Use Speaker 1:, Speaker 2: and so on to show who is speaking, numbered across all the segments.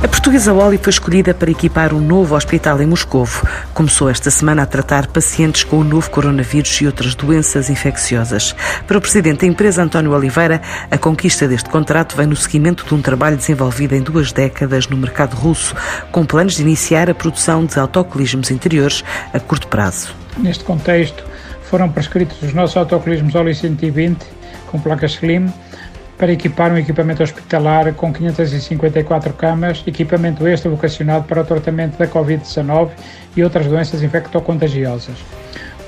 Speaker 1: A portuguesa Oli foi escolhida para equipar um novo hospital em Moscovo. Começou esta semana a tratar pacientes com o novo coronavírus e outras doenças infecciosas. Para o presidente da empresa, António Oliveira, a conquista deste contrato vem no seguimento de um trabalho desenvolvido em duas décadas no mercado russo, com planos de iniciar a produção de autocolismos interiores a curto prazo.
Speaker 2: Neste contexto, foram prescritos os nossos autocolismos Oli 120 com placas Slim para equipar um equipamento hospitalar com 554 camas, equipamento este vocacionado para o tratamento da Covid-19 e outras doenças infectocontagiosas.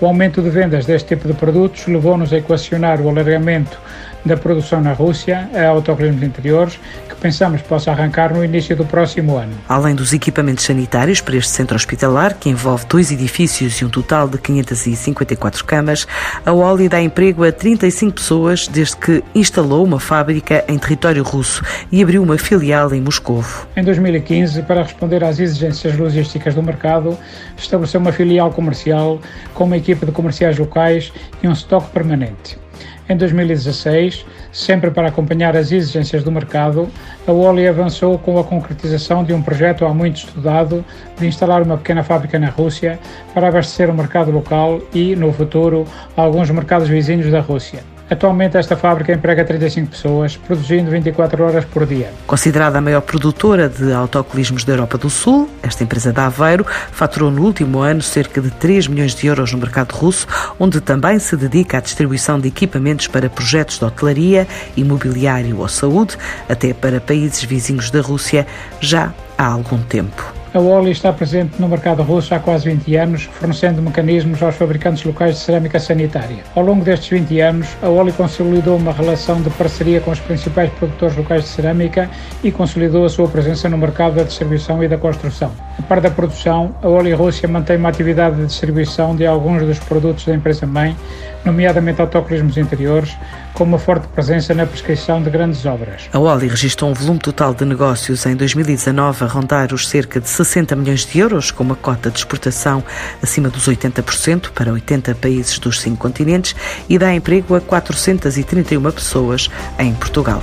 Speaker 2: O aumento de vendas deste tipo de produtos levou-nos a equacionar o alargamento da produção na Rússia a autocolismos interiores, que pensamos possa arrancar no início do próximo ano.
Speaker 1: Além dos equipamentos sanitários para este centro hospitalar, que envolve dois edifícios e um total de 554 camas, a Oli dá emprego a 35 pessoas desde que instalou uma fábrica em território russo e abriu uma filial em Moscou.
Speaker 2: Em 2015, para responder às exigências logísticas do mercado, estabeleceu uma filial comercial com uma equipe de comerciais locais e um estoque permanente. Em 2016, sempre para acompanhar as exigências do mercado, a Oli avançou com a concretização de um projeto há muito estudado de instalar uma pequena fábrica na Rússia para abastecer o mercado local e, no futuro, alguns mercados vizinhos da Rússia. Atualmente esta fábrica emprega 35 pessoas, produzindo 24 horas por dia.
Speaker 1: Considerada a maior produtora de autocolismos da Europa do Sul, esta empresa da Aveiro faturou no último ano cerca de 3 milhões de euros no mercado russo, onde também se dedica à distribuição de equipamentos para projetos de hotelaria, imobiliário ou saúde, até para países vizinhos da Rússia, já há algum tempo.
Speaker 2: A Oli está presente no mercado russo há quase 20 anos, fornecendo mecanismos aos fabricantes locais de cerâmica sanitária. Ao longo destes 20 anos, a Oli consolidou uma relação de parceria com os principais produtores locais de cerâmica e consolidou a sua presença no mercado da distribuição e da construção. A par da produção, a Oli Rússia mantém uma atividade de distribuição de alguns dos produtos da empresa-mãe, nomeadamente autocolismos interiores, com uma forte presença na prescrição de grandes obras.
Speaker 1: A Oli registrou um volume total de negócios em 2019 a rondar os cerca de 60 milhões de euros, com uma cota de exportação acima dos 80% para 80 países dos cinco continentes e dá emprego a 431 pessoas em Portugal.